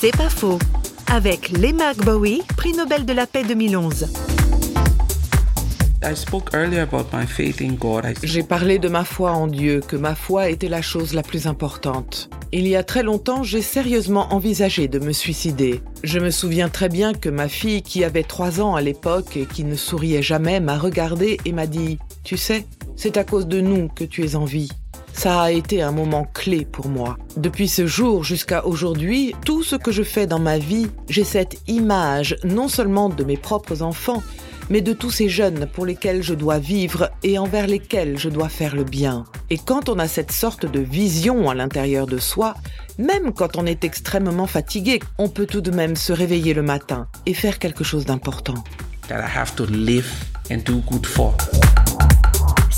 C'est pas faux. Avec Lema Bowie, prix Nobel de la paix 2011. J'ai parlé de ma foi en Dieu, que ma foi était la chose la plus importante. Il y a très longtemps, j'ai sérieusement envisagé de me suicider. Je me souviens très bien que ma fille, qui avait trois ans à l'époque et qui ne souriait jamais, m'a regardé et m'a dit ⁇ Tu sais, c'est à cause de nous que tu es en vie ⁇ ça a été un moment clé pour moi. Depuis ce jour jusqu'à aujourd'hui, tout ce que je fais dans ma vie, j'ai cette image non seulement de mes propres enfants, mais de tous ces jeunes pour lesquels je dois vivre et envers lesquels je dois faire le bien. Et quand on a cette sorte de vision à l'intérieur de soi, même quand on est extrêmement fatigué, on peut tout de même se réveiller le matin et faire quelque chose d'important.